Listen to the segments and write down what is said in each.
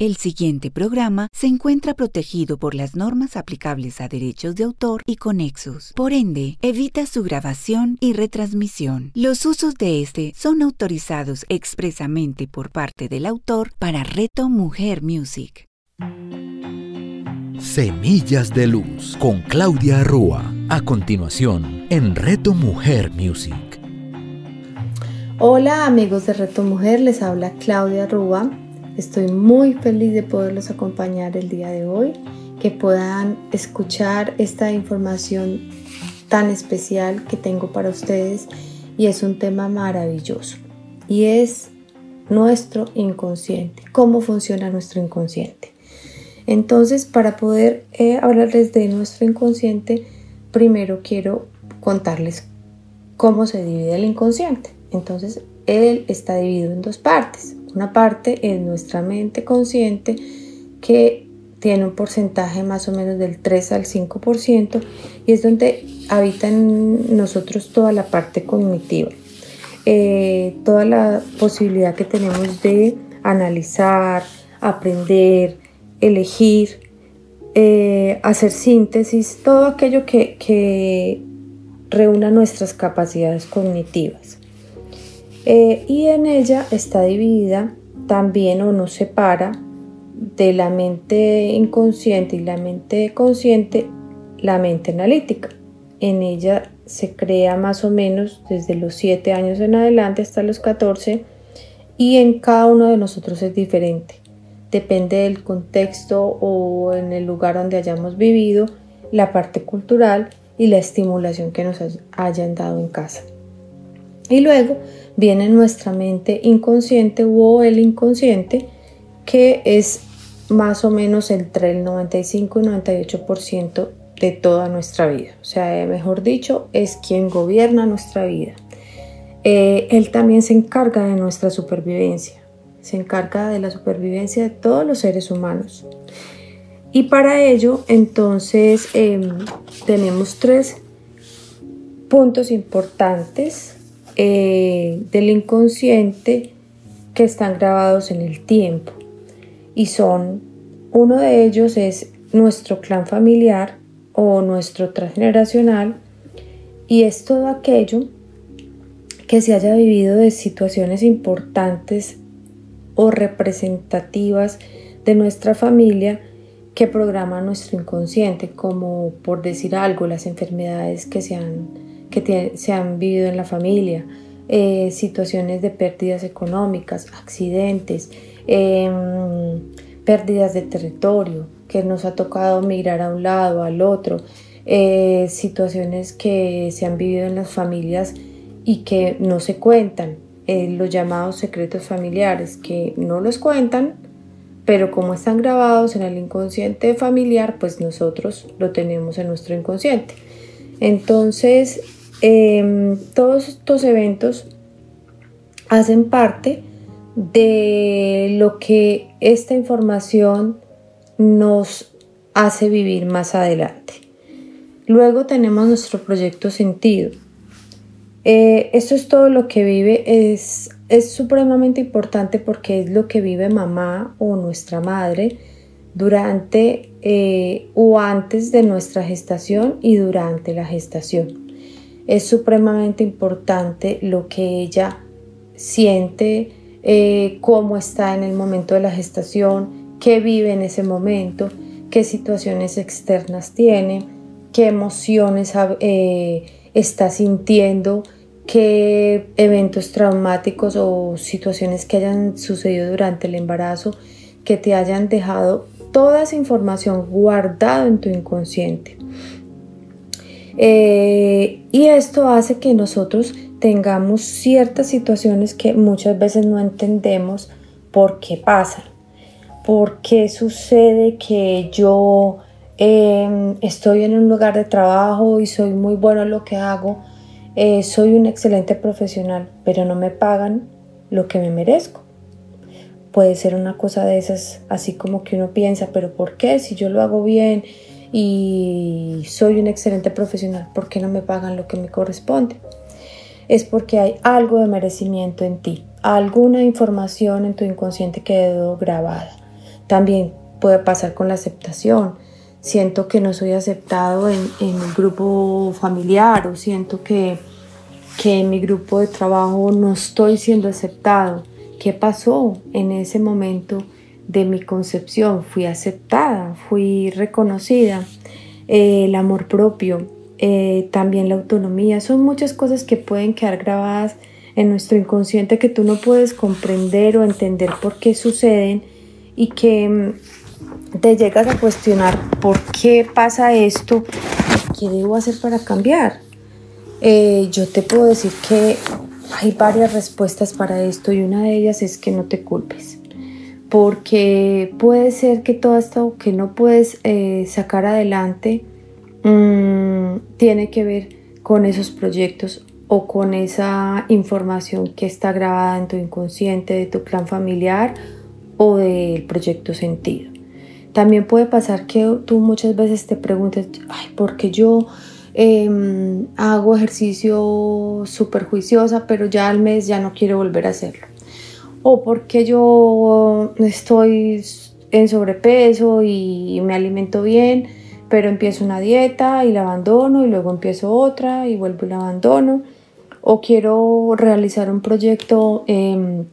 El siguiente programa se encuentra protegido por las normas aplicables a derechos de autor y conexos. Por ende, evita su grabación y retransmisión. Los usos de este son autorizados expresamente por parte del autor para Reto Mujer Music. Semillas de Luz con Claudia Rúa. A continuación, en Reto Mujer Music. Hola amigos de Reto Mujer, les habla Claudia Rúa. Estoy muy feliz de poderlos acompañar el día de hoy, que puedan escuchar esta información tan especial que tengo para ustedes y es un tema maravilloso y es nuestro inconsciente, cómo funciona nuestro inconsciente. Entonces, para poder eh, hablarles de nuestro inconsciente, primero quiero contarles cómo se divide el inconsciente. Entonces, él está dividido en dos partes. Una parte es nuestra mente consciente que tiene un porcentaje más o menos del 3 al 5% y es donde habita en nosotros toda la parte cognitiva, eh, toda la posibilidad que tenemos de analizar, aprender, elegir, eh, hacer síntesis, todo aquello que, que reúna nuestras capacidades cognitivas. Eh, y en ella está dividida también o nos separa de la mente inconsciente y la mente consciente la mente analítica. En ella se crea más o menos desde los 7 años en adelante hasta los 14 y en cada uno de nosotros es diferente. Depende del contexto o en el lugar donde hayamos vivido, la parte cultural y la estimulación que nos hayan dado en casa. Y luego viene nuestra mente inconsciente o el inconsciente, que es más o menos entre el 95 y 98% de toda nuestra vida. O sea, mejor dicho, es quien gobierna nuestra vida. Eh, él también se encarga de nuestra supervivencia, se encarga de la supervivencia de todos los seres humanos. Y para ello, entonces, em, tenemos tres puntos importantes eh, del inconsciente que están grabados en el tiempo. Y son, uno de ellos es nuestro clan familiar o nuestro transgeneracional y es todo aquello que se haya vivido de situaciones importantes o representativas de nuestra familia que programa nuestro inconsciente, como por decir algo, las enfermedades que se han que se han vivido en la familia, eh, situaciones de pérdidas económicas, accidentes, em, pérdidas de territorio, que nos ha tocado migrar a un lado, al otro, eh, situaciones que se han vivido en las familias y que no se cuentan, eh, los llamados secretos familiares, que no los cuentan, pero como están grabados en el inconsciente familiar, pues nosotros lo tenemos en nuestro inconsciente. Entonces, Em, todos estos eventos hacen parte de lo que esta información nos hace vivir más adelante. Luego tenemos nuestro proyecto sentido. Eh, esto es todo lo que vive, es, es supremamente importante porque es lo que vive mamá o nuestra madre durante eh, o antes de nuestra gestación y durante la gestación. Es supremamente importante lo que ella siente, eh, cómo está en el momento de la gestación, qué vive en ese momento, qué situaciones externas tiene, qué emociones eh, está sintiendo, qué eventos traumáticos o situaciones que hayan sucedido durante el embarazo que te hayan dejado toda esa información guardada en tu inconsciente. Eh, y esto hace que nosotros tengamos ciertas situaciones que muchas veces no entendemos por qué pasan, por qué sucede que yo em, estoy en un lugar de trabajo y soy muy bueno en lo que hago, eh, soy un excelente profesional, pero no me pagan lo que me merezco. Puede ser una cosa de esas, así como que uno piensa, pero ¿por qué? Si yo lo hago bien, y soy un excelente profesional, ¿por qué no me pagan lo que me corresponde? Es porque hay algo de merecimiento en ti, alguna información en tu inconsciente quedó grabada. también puede pasar con la aceptación. Siento que no soy aceptado en, en el grupo familiar o siento que, que en mi grupo de trabajo no estoy siendo aceptado. ¿Qué pasó en ese momento de mi concepción? Fui aceptada, fui reconocida. Eh, el amor propio, eh, también la autonomía, son muchas cosas que pueden quedar grabadas en nuestro inconsciente que tú no puedes comprender o entender por qué suceden y que mm, te llegas a cuestionar por qué pasa esto, qué debo hacer para cambiar. Eh, yo te puedo decir que hay varias respuestas para esto y una de ellas es que no te culpes. Porque puede ser que todo esto que no puedes eh, sacar adelante mmm, tiene que ver con esos proyectos o con esa información que está grabada en tu inconsciente de tu clan familiar o del proyecto sentido. También puede pasar que tú muchas veces te preguntes, ay, ¿por qué yo em, hago ejercicio súper juiciosa, pero ya al mes ya no quiero volver a hacerlo? ¿O porque yo estoy en sobrepeso y me alimento bien, pero empiezo una dieta y la abandono y luego empiezo otra y vuelvo y la abandono? ¿O quiero realizar un proyecto em,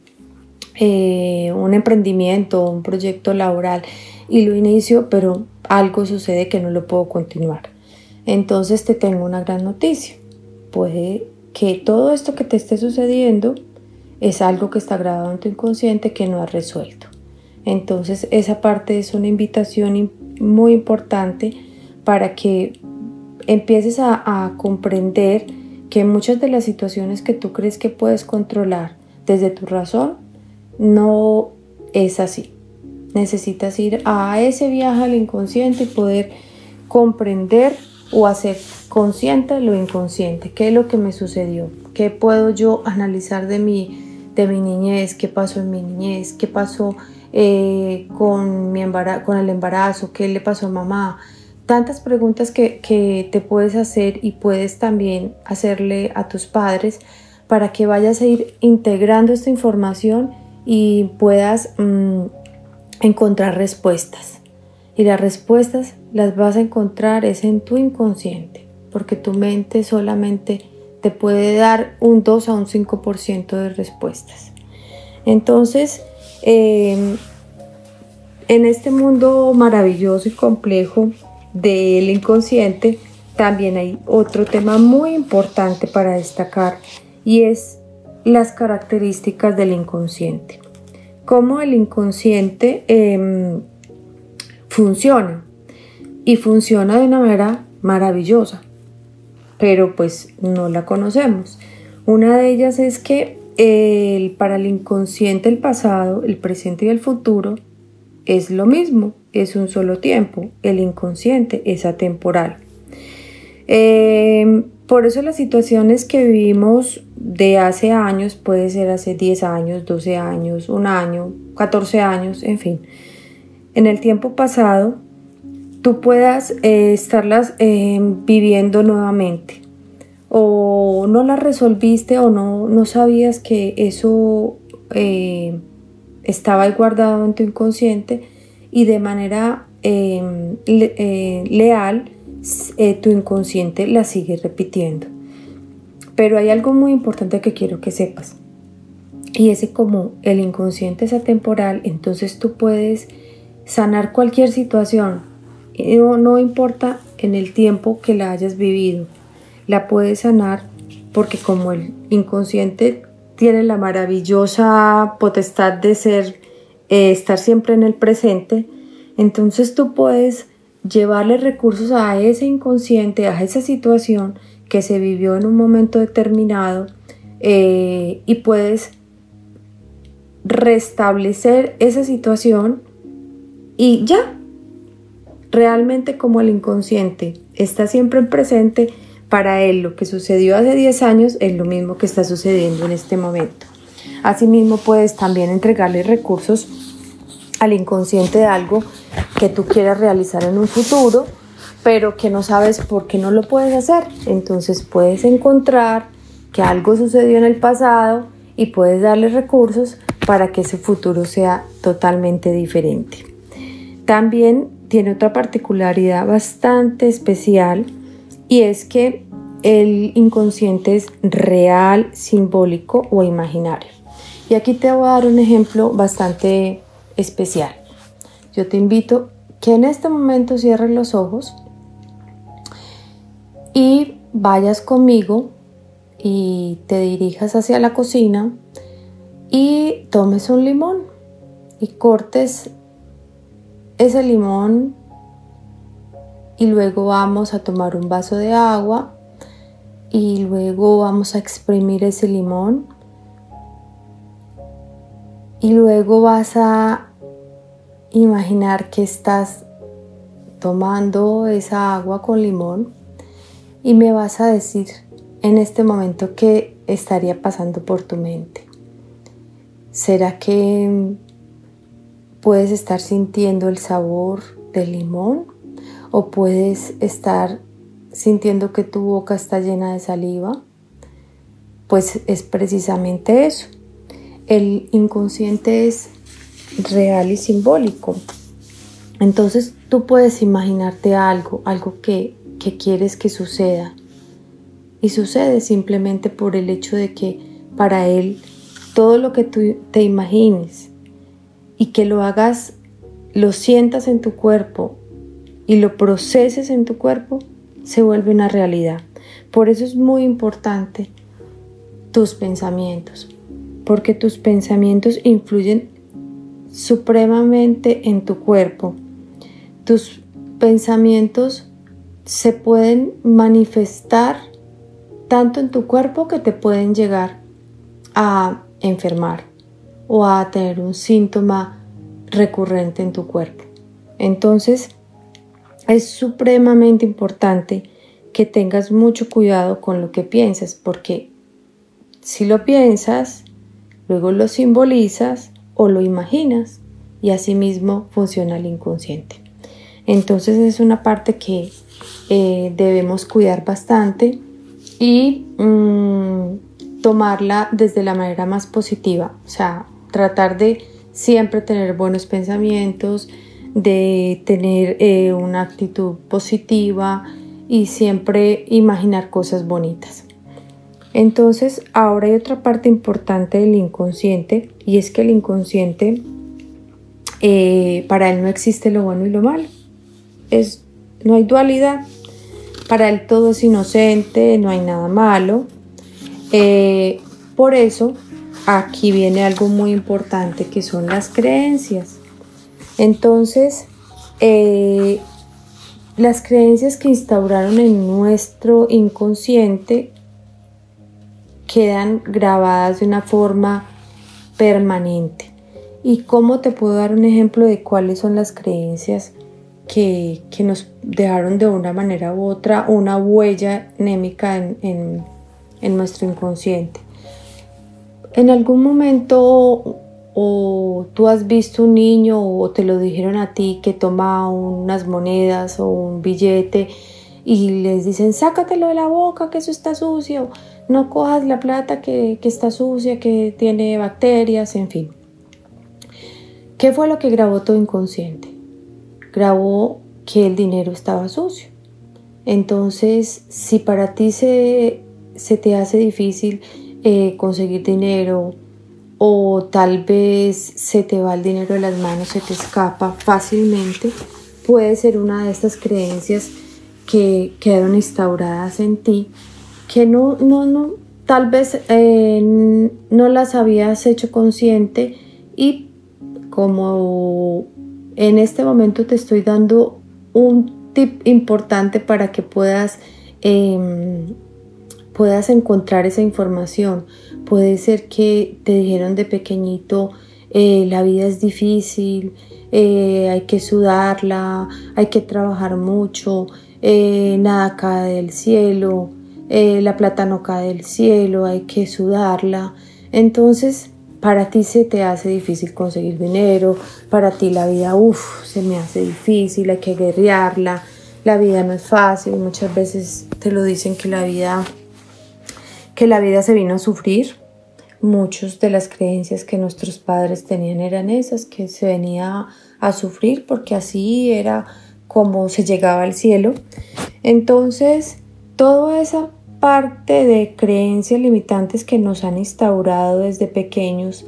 eh, un emprendimiento, un proyecto laboral y lo inicio, pero algo sucede que no lo puedo continuar. Entonces te tengo una gran noticia. Puede que todo esto que te esté sucediendo es algo que está grabado en tu inconsciente que no has resuelto. Entonces esa parte es una invitación muy importante para que empieces a, comprender que muchas de las situaciones que tú crees que puedes controlar desde tu razón no es así. Necesitas ir a ese viaje al inconsciente y poder comprender o hacer consciente lo inconsciente. ¿Qué es lo que me sucedió? ¿Qué puedo yo analizar de mi, de mi niñez? ¿Qué pasó en mi niñez? ¿Qué pasó eh, con, mi con el embarazo? ¿Qué le pasó a mamá? Tantas preguntas que, que te puedes hacer y puedes también hacerle a tus padres para que vayas a ir integrando esta información y puedas mm, encontrar respuestas. Y las respuestas las vas a encontrar es en tu inconsciente, porque tu mente solamente te puede dar un 2 a un 5% de respuestas. Entonces, em, en este mundo maravilloso y complejo del inconsciente, también hay otro tema muy importante para destacar y es las características del inconsciente. Cómo el inconsciente em, funciona. Y funciona de una manera maravillosa, pero pues no la conocemos. Una de ellas es que el, para el inconsciente el pasado, el presente y el futuro es lo mismo, es un solo tiempo. El inconsciente es atemporal. Em, por eso las situaciones que vivimos de hace años, puede ser hace 10 años, 12 años, un año, 14 años, en fin, en el tiempo pasado, tú puedas eh, estarlas eh, viviendo nuevamente o no las resolviste o no, no sabías que eso eh, estaba guardado en tu inconsciente y de manera leal tu inconsciente la sigue repitiendo. Pero hay algo muy importante que quiero que sepas. Y ese como el inconsciente es atemporal, entonces tú puedes sanar cualquier situación. No, no importa en el tiempo que la hayas vivido. La puedes sanar porque como el inconsciente tiene la maravillosa potestad de ser, eh, estar siempre en el presente, entonces tú puedes llevarle recursos a ese inconsciente, a esa situación que se vivió en un momento determinado eh, y puedes restablecer esa situación y ya, realmente como el inconsciente está siempre en presente, para él lo que sucedió hace 10 años es lo mismo que está sucediendo en este momento. Asimismo puedes también entregarle recursos al inconsciente de algo que tú quieras realizar en un futuro pero que no sabes por qué no lo puedes hacer. Entonces puedes encontrar que algo sucedió en el pasado y puedes darle recursos para que ese futuro sea totalmente diferente. también tiene otra particularidad bastante especial y es que el inconsciente es real, simbólico o imaginario. Y aquí te voy a dar un ejemplo bastante especial. Yo te invito que en este momento cierres los ojos y vayas conmigo y te dirijas hacia la cocina y tomes un limón y cortes ese limón y luego vamos a tomar un vaso de agua y luego vamos a exprimir ese limón y luego vas a imaginar que estás tomando esa agua con limón y me vas a decir en este momento qué estaría pasando por tu mente. ¿Será que puedes estar sintiendo el sabor del limón o puedes estar sintiendo que tu boca está llena de saliva? Pues es precisamente eso. El inconsciente es real y simbólico. Entonces tú puedes imaginarte algo, algo que, que quieres que suceda. Y sucede simplemente por el hecho de que para él todo lo que tú te imagines y que lo hagas, lo sientas en tu cuerpo y lo proceses en tu cuerpo, se vuelve una realidad. Por eso es muy importante tus pensamientos, porque tus pensamientos influyen supremamente en tu cuerpo. Tus pensamientos se pueden manifestar tanto en tu cuerpo que te pueden llegar a enfermar o a tener un síntoma recurrente en tu cuerpo. Entonces, es supremamente importante que tengas mucho cuidado con lo que piensas, porque si lo piensas, luego lo simbolizas o lo imaginas y asimismo funciona el inconsciente. Entonces es una parte que eh, debemos cuidar bastante y mm, tomarla desde la manera más positiva, o sea, tratar de siempre tener buenos pensamientos, de tener eh, una actitud positiva y siempre imaginar cosas bonitas. Entonces, ahora hay otra parte importante del inconsciente y es que el inconsciente, eh, para él no existe lo bueno y lo malo. Es, no hay dualidad. Para él todo es inocente, no hay nada malo. Eh, por eso, aquí viene algo muy importante que son las creencias. Entonces, eh, las creencias que instauraron en nuestro inconsciente quedan grabadas de una forma permanente. ¿Y cómo te puedo dar un ejemplo de cuáles son las creencias que, nos dejaron de una manera u otra una huella anémica en, en nuestro inconsciente? En algún momento o tú has visto un niño o te lo dijeron a ti que toma unas monedas o un billete y les dicen sácatelo de la boca que eso está sucio no cojas la plata que, está sucia, que tiene bacterias, en fin. ¿Qué fue lo que grabó tu inconsciente? Grabó que el dinero estaba sucio. Entonces, si para ti se, te hace difícil eh, conseguir dinero o tal vez se te va el dinero de las manos, se te escapa fácilmente, puede ser una de estas creencias que quedaron instauradas en ti que no, no, no, tal vez eh, no las habías hecho consciente y como en este momento te estoy dando un tip importante para que puedas, em, puedas encontrar esa información. Puede ser que te dijeron de pequeñito, eh, la vida es difícil, eh, hay que sudarla, hay que trabajar mucho, nada cae del cielo, eh, la plata no cae del cielo, hay que sudarla. Entonces, para ti se te hace difícil conseguir dinero, para ti la vida, uff, se me hace difícil, hay que guerrearla, la vida no es fácil, muchas veces te lo dicen que la vida, que la vida se vino a sufrir, muchos de las creencias que nuestros padres tenían eran esas, que se venía a sufrir porque así era como se llegaba al cielo. Entonces, toda esa parte de creencias limitantes que nos han instaurado desde pequeños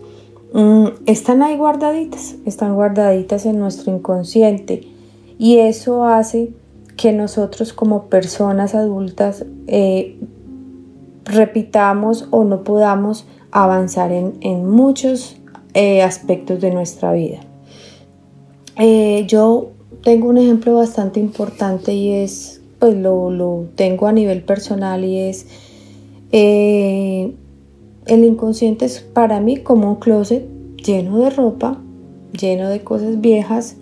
mm, están ahí guardaditas, están guardaditas en nuestro inconsciente y eso hace que nosotros como personas adultas eh, repitamos o no podamos avanzar en, muchos eh, aspectos de nuestra vida. Eh, yo tengo un ejemplo bastante importante y es, pues lo, tengo a nivel personal y es, el inconsciente es para mí como un closet lleno de ropa, lleno de cosas viejas,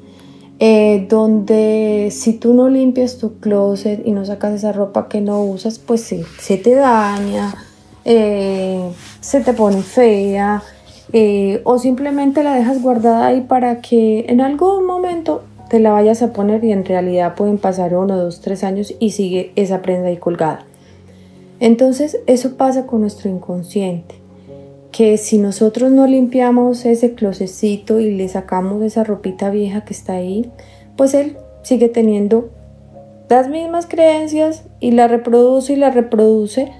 eh, donde si tú no limpias tu closet y no sacas esa ropa que no usas, pues se te daña, eh, se te pone fea eh, o simplemente la dejas guardada ahí para que en algún momento te la vayas a poner y en realidad pueden pasar uno, dos, tres años y sigue esa prenda ahí colgada. Entonces eso pasa con nuestro inconsciente que si nosotros no limpiamos ese closecito y le sacamos esa ropita vieja que está ahí, pues él sigue teniendo las mismas creencias y la reproduce y la reproduce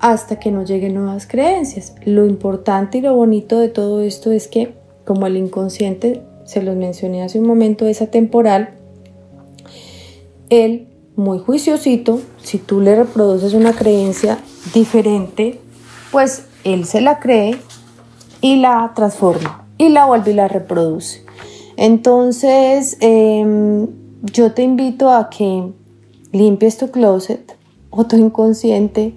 hasta que no lleguen nuevas creencias. Lo importante y lo bonito de todo esto es que como el inconsciente, se los mencioné hace un momento, es atemporal, él muy juiciosito, si tú le reproduces una creencia diferente, pues él se la cree y la transforma y la vuelve y la reproduce. Entonces, em, yo te invito a que limpies tu closet o tu inconsciente,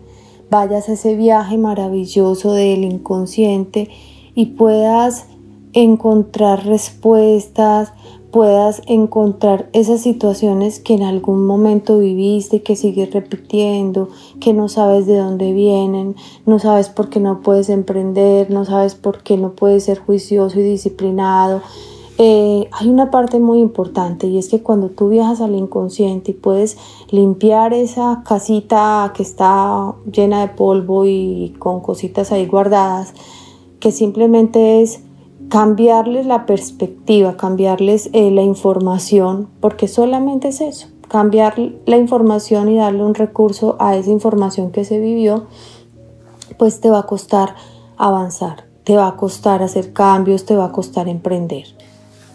vayas a ese viaje maravilloso del inconsciente y puedas encontrar respuestas, puedas encontrar esas situaciones que en algún momento viviste, que sigues repitiendo, que no sabes de dónde vienen, no sabes por qué no puedes emprender, no sabes por qué no puedes ser juicioso y disciplinado. Eh, hay una parte muy importante y es que cuando tú viajas al inconsciente y puedes limpiar esa casita que está llena de polvo y con cositas ahí guardadas, que simplemente es cambiarles la perspectiva, cambiarles eh, la información, porque solamente es eso, cambiar la información y darle un recurso a esa información que se vivió, pues te va a costar avanzar, te va a costar hacer cambios, te va a costar emprender.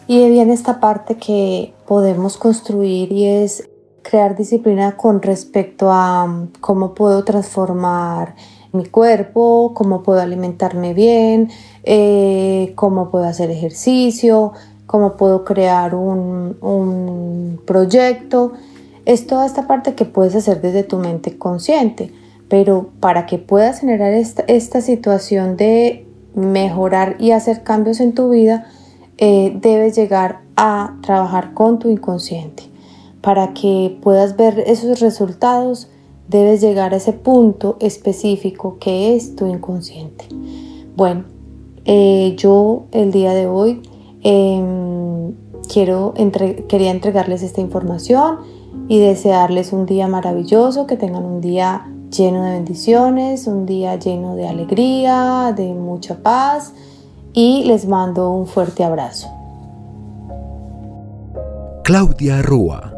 Y viene esta parte que podemos construir y es crear disciplina con respecto a mm, cómo puedo transformar mi cuerpo, cómo puedo alimentarme bien, eh, cómo puedo hacer ejercicio, cómo puedo crear un, proyecto. Es toda esta parte que puedes hacer desde tu mente consciente, pero para que puedas generar esta, situación de mejorar y hacer cambios en tu vida, eh, debes llegar a trabajar con tu inconsciente. Para que puedas ver esos resultados, debes llegar a ese punto específico que es tu inconsciente. Bueno, eh, yo el día de hoy em, quiero quería entregarles esta información y desearles un día maravilloso, que tengan un día lleno de bendiciones, un día lleno de alegría, de mucha paz y les mando un fuerte abrazo. Claudia Rúa